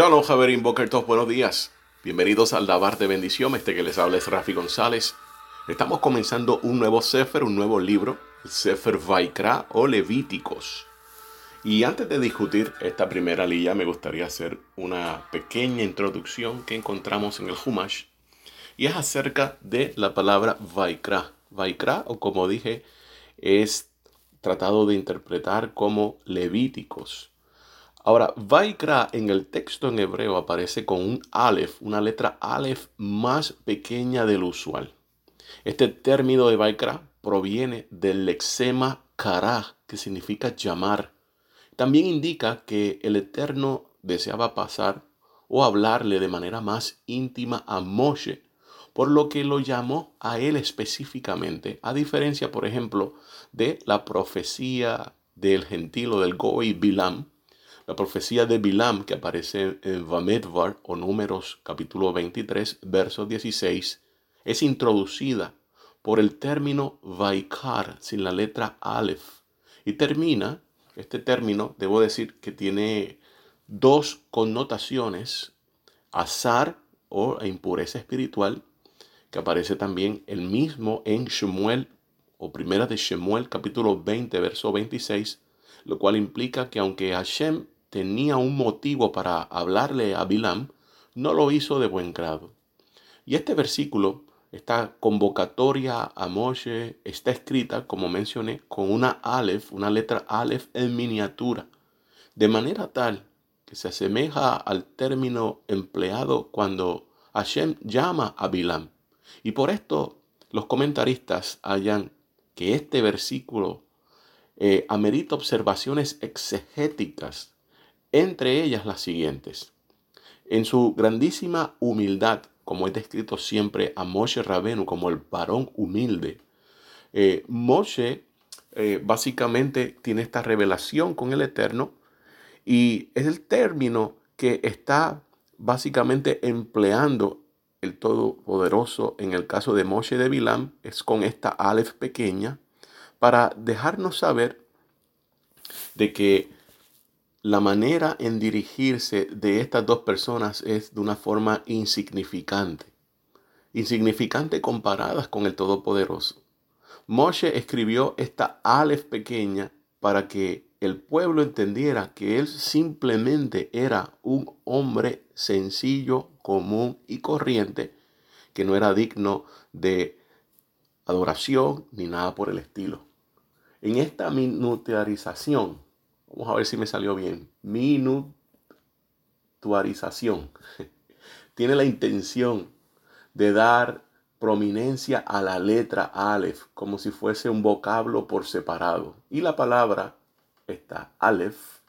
Shalom, Javerín Boker Tov, buenos días. Bienvenidos al Dabar de Bendición. Este que les habla es Rafi González. Estamos comenzando un nuevo Sefer, un nuevo libro, el Sefer Vaikra o Levíticos. Y antes de discutir esta primera lilla, me gustaría hacer una pequeña introducción que encontramos en el Humash. Y es acerca de la palabra Vaikra. Vaikra, o como dije, es tratado de interpretar como Levíticos. Ahora, Vaikra en el texto en hebreo aparece con un Aleph, una letra Aleph más pequeña del usual. Este término de Vaikra proviene del lexema kara, que significa llamar. También indica que el Eterno deseaba pasar o hablarle de manera más íntima a Moshe, por lo que lo llamó a él específicamente, a diferencia, por ejemplo, de la profecía del gentilo del Goi Bilam, la profecía de Bilam que aparece en Vamedvar o Números capítulo 23, verso 16, es introducida por el término Vaikar sin la letra Aleph. Y termina, este término debo decir que tiene dos connotaciones, azar o impureza espiritual, que aparece también el mismo en Shemuel o primera de Shemuel capítulo 20, verso 26, lo cual implica que aunque Hashem tenía un motivo para hablarle a Bilam, no lo hizo de buen grado. Y este versículo, esta convocatoria a Moshe, está escrita, como mencioné, con una Aleph, una letra Aleph en miniatura, de manera tal que se asemeja al término empleado cuando Hashem llama a Bilam. Y por esto los comentaristas hallan que este versículo eh, amerita observaciones exegéticas entre ellas las siguientes. En su grandísima humildad, como es descrito siempre a Moshe Rabenu como el varón humilde, eh, Moshe eh, básicamente tiene esta revelación con el Eterno y es el término que está básicamente empleando el Todopoderoso en el caso de Moshe de Bilam, es con esta Aleph pequeña, para dejarnos saber de que la manera en dirigirse de estas dos personas es de una forma insignificante, insignificante comparadas con el Todopoderoso. Moshe escribió esta Aleph pequeña para que el pueblo entendiera que él simplemente era un hombre sencillo, común y corriente, que no era digno de adoración ni nada por el estilo. En esta minutarización Vamos a ver si me salió bien. Minutuarización. Tiene la intención de dar prominencia a la letra Aleph, como si fuese un vocablo por separado. Y la palabra está Aleph,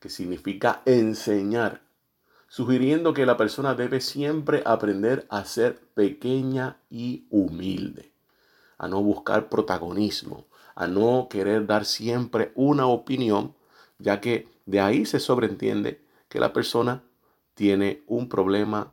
que significa enseñar, sugiriendo que la persona debe siempre aprender a ser pequeña y humilde, a no buscar protagonismo, a no querer dar siempre una opinión, ya que de ahí se sobreentiende que la persona tiene un problema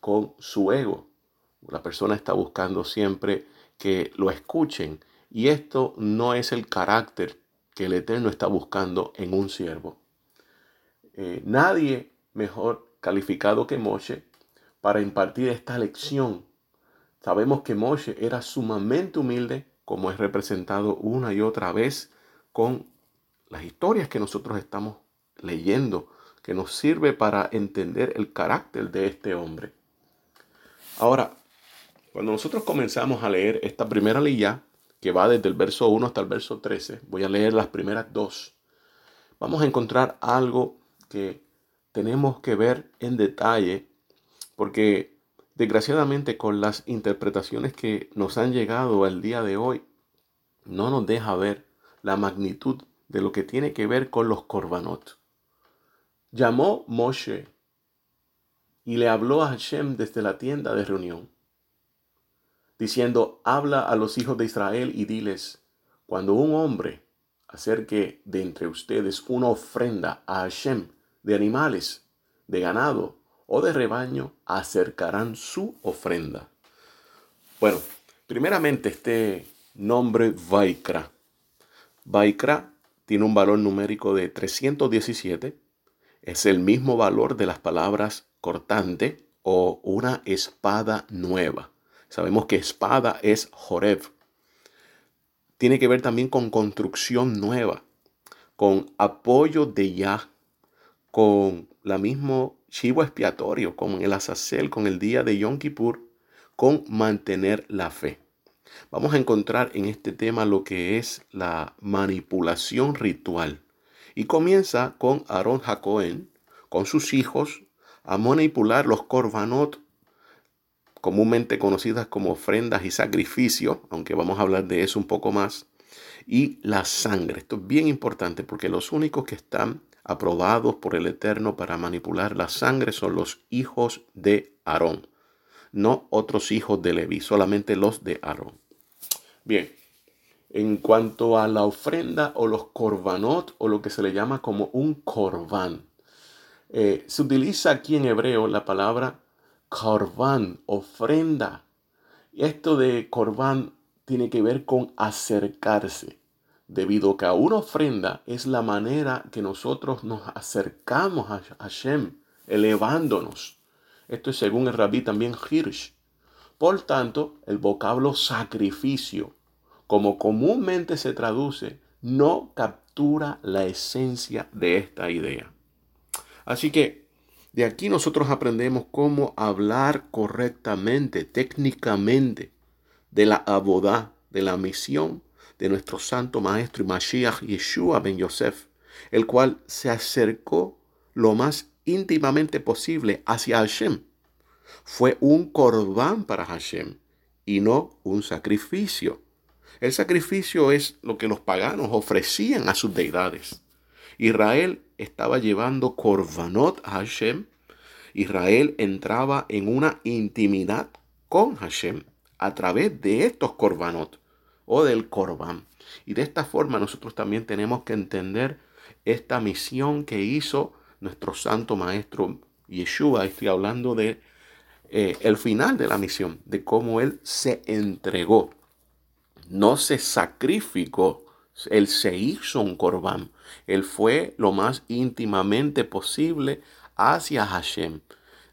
con su ego. La persona está buscando siempre que lo escuchen y esto no es el carácter que el Eterno está buscando en un siervo. Eh, nadie mejor calificado que Moshe para impartir esta lección. Sabemos que Moshe era sumamente humilde, como es representado una y otra vez con las historias que nosotros estamos leyendo, que nos sirve para entender el carácter de este hombre. Ahora, cuando nosotros comenzamos a leer esta primera lilla, que va desde el verso 1 hasta el verso 13, voy a leer las primeras dos, vamos a encontrar algo que tenemos que ver en detalle, porque desgraciadamente con las interpretaciones que nos han llegado al día de hoy, no nos deja ver la magnitud de lo que tiene que ver con los korbanot. Llamó Moshe y le habló a Hashem desde la tienda de reunión, diciendo, habla a los hijos de Israel y diles, cuando un hombre acerque de entre ustedes una ofrenda a Hashem de animales, de ganado o de rebaño, acercarán su ofrenda. Bueno, primeramente este nombre Vaikra. Vaikra tiene un valor numérico de 317. Es el mismo valor de las palabras cortante o una espada nueva. Sabemos que espada es Joreb. Tiene que ver también con construcción nueva, con apoyo de Yah, con la mismo chivo expiatorio, con el azazel, con el día de Yom Kippur, con mantener la fe. Vamos a encontrar en este tema lo que es la manipulación ritual. Y comienza con Aarón Jacoen, con sus hijos, a manipular los korbanot, comúnmente conocidas como ofrendas y sacrificios, aunque vamos a hablar de eso un poco más, y la sangre. Esto es bien importante porque los únicos que están aprobados por el Eterno para manipular la sangre son los hijos de Aarón, no otros hijos de Leví, solamente los de Aarón. Bien, en cuanto a la ofrenda o los korbanot o lo que se le llama como un korban, eh, se utiliza aquí en hebreo la palabra korban, ofrenda. Y esto de korban tiene que ver con acercarse, debido a que una ofrenda es la manera que nosotros nos acercamos a Hashem, elevándonos. Esto es según el rabí también Hirsch. Por tanto, el vocablo sacrificio, como comúnmente se traduce, no captura la esencia de esta idea. Así que de aquí nosotros aprendemos cómo hablar correctamente, técnicamente, de la abodá, de la misión de nuestro santo maestro y Mashiach Yeshua ben Yosef, el cual se acercó lo más íntimamente posible hacia Hashem. Fue un corbán para Hashem y no un sacrificio. El sacrificio es lo que los paganos ofrecían a sus deidades. Israel estaba llevando Korbanot a Hashem. Israel entraba en una intimidad con Hashem a través de estos Korbanot o del Korban. Y de esta forma nosotros también tenemos que entender esta misión que hizo nuestro santo maestro Yeshua. Estoy hablando de eh, el final de la misión, de cómo él se entregó. No se sacrificó, él se hizo un corbán. Él fue lo más íntimamente posible hacia Hashem.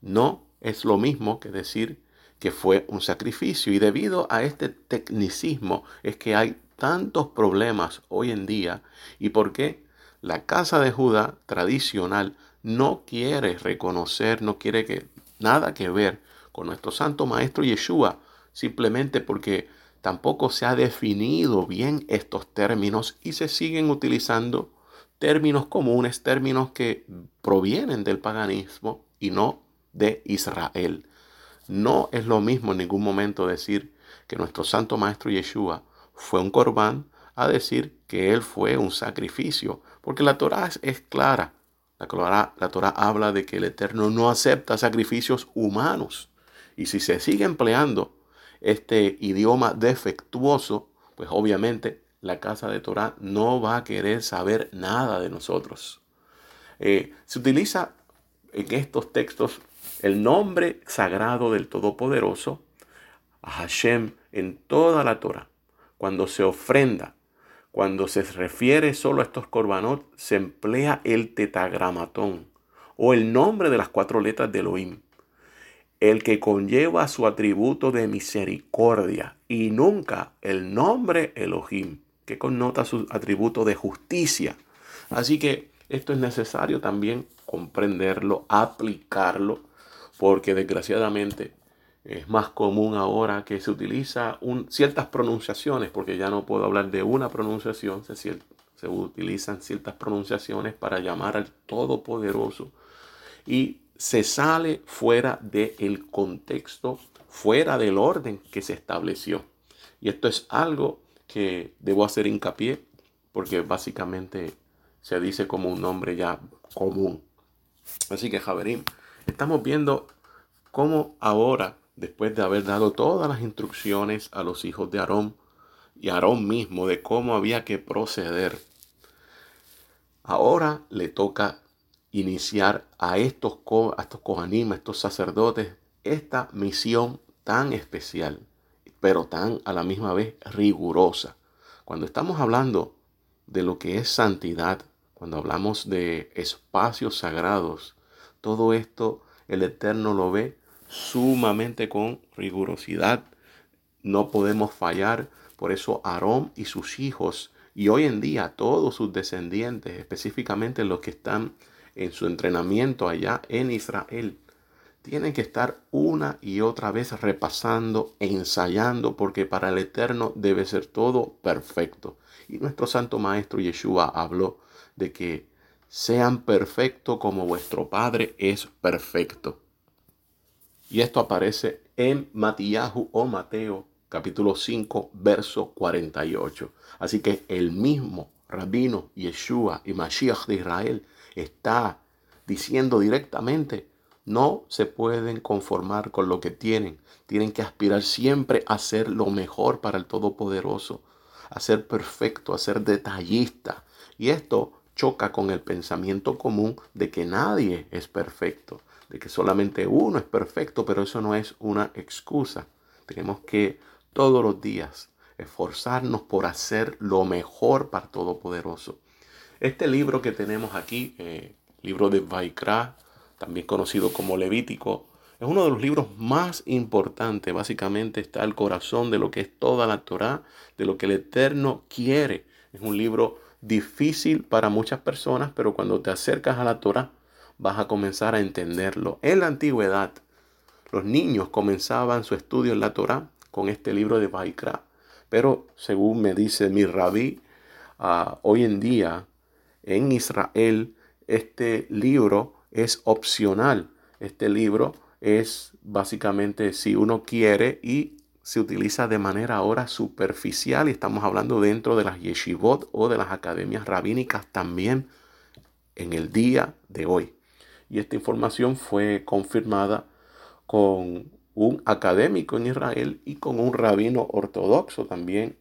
No es lo mismo que decir que fue un sacrificio. Y debido a este tecnicismo es que hay tantos problemas hoy en día. ¿Y por qué? La casa de Judá tradicional no quiere reconocer, no quiere que nada que ver con nuestro santo maestro Yeshua, simplemente porque Tampoco se ha definido bien estos términos y se siguen utilizando términos comunes, términos que provienen del paganismo y no de Israel. No es lo mismo en ningún momento decir que nuestro santo maestro Yeshua fue un corbán a decir que él fue un sacrificio, porque la Torah es, clara. La Torah, la Torah habla de que el Eterno no acepta sacrificios humanos. Y si se sigue empleando este idioma defectuoso, pues obviamente la casa de Torah no va a querer saber nada de nosotros. Eh, se utiliza en estos textos el nombre sagrado del Todopoderoso, Hashem, en toda la Torah. Cuando se ofrenda, cuando se refiere solo a estos korbanot, se emplea el tetagramatón o el nombre de las cuatro letras de Elohim el que conlleva su atributo de misericordia y nunca el nombre Elohim, que connota su atributo de justicia. Así que esto es necesario también comprenderlo, aplicarlo, porque desgraciadamente es más común ahora que se utiliza ciertas pronunciaciones, porque ya no puedo hablar de una pronunciación, se, se utilizan ciertas pronunciaciones para llamar al Todopoderoso. Y se sale fuera del contexto, fuera del orden que se estableció. Y esto es algo que debo hacer hincapié porque básicamente se dice como un nombre ya común. Así que Javerín, estamos viendo cómo ahora, después de haber dado todas las instrucciones a los hijos de Aarón y Aarón mismo de cómo había que proceder, ahora le toca iniciar a estos, a estos estos sacerdotes, esta misión tan especial, pero tan a la misma vez rigurosa. Cuando estamos hablando de lo que es santidad, cuando hablamos de espacios sagrados, todo esto el Eterno lo ve sumamente con rigurosidad. No podemos fallar. Por eso Aarón y sus hijos y hoy en día todos sus descendientes, específicamente los que están en su entrenamiento allá en Israel, tienen que estar una y otra vez repasando, ensayando, porque para el Eterno debe ser todo perfecto. Y nuestro Santo Maestro Yeshua habló de que sean perfectos como vuestro Padre es perfecto. Y esto aparece en Matías o Mateo capítulo 5, verso 48. Así que el mismo rabino Yeshua y Mashiach de Israel está diciendo directamente, no se pueden conformar con lo que tienen, tienen que aspirar siempre a ser lo mejor para el Todopoderoso, a ser perfecto, a ser detallista. Y esto choca con el pensamiento común de que nadie es perfecto, de que solamente uno es perfecto, pero eso no es una excusa. Tenemos que todos los días, esforzarnos por hacer lo mejor para Todopoderoso. Este libro que tenemos aquí, eh, libro de Vaikra, también conocido como Levítico, es uno de los libros más importantes. Básicamente está el corazón de lo que es toda la Torah, de lo que el Eterno quiere. Es un libro difícil para muchas personas, pero cuando te acercas a la Torah vas a comenzar a entenderlo. En la antigüedad, los niños comenzaban su estudio en la Torah con este libro de Baikra. Pero según me dice mi rabí, ah, hoy en día en Israel este libro es opcional. Este libro es básicamente si uno quiere y se utiliza de manera ahora superficial y estamos hablando dentro de las yeshivot o de las academias rabínicas también en el día de hoy. Y esta información fue confirmada con un académico en Israel y con un rabino ortodoxo también.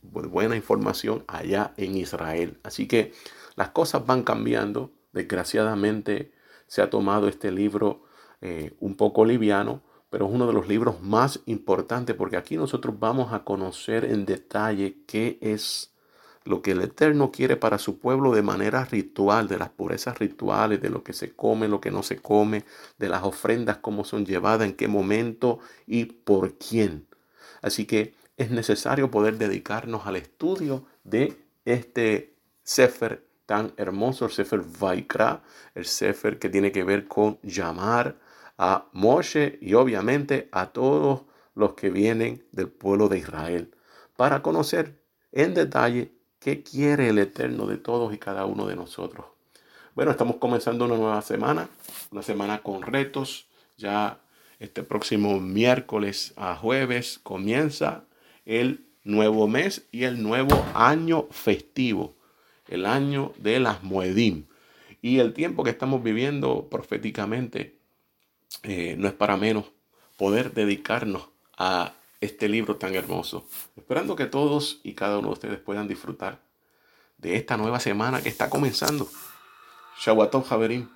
Buena información allá en Israel. Así que las cosas van cambiando. Desgraciadamente se ha tomado este libro eh, un poco liviano, pero es uno de los libros más importantes porque aquí nosotros vamos a conocer en detalle qué es lo que el Eterno quiere para su pueblo de manera ritual, de las purezas rituales, de lo que se come, lo que no se come, de las ofrendas, cómo son llevadas, en qué momento y por quién. Así que es necesario poder dedicarnos al estudio de este Sefer tan hermoso, el Sefer Vaikra, el Sefer que tiene que ver con llamar a Moshe y obviamente a todos los que vienen del pueblo de Israel para conocer en detalle ¿Qué quiere el Eterno de todos y cada uno de nosotros? Bueno, estamos comenzando una nueva semana, una semana con retos. Ya este próximo miércoles a jueves comienza el nuevo mes y el nuevo año festivo, el año de las Moedim. Y el tiempo que estamos viviendo proféticamente eh, no es para menos poder dedicarnos a este libro tan hermoso. Esperando que todos y cada uno de ustedes puedan disfrutar de esta nueva semana que está comenzando. Shawatom Javerim.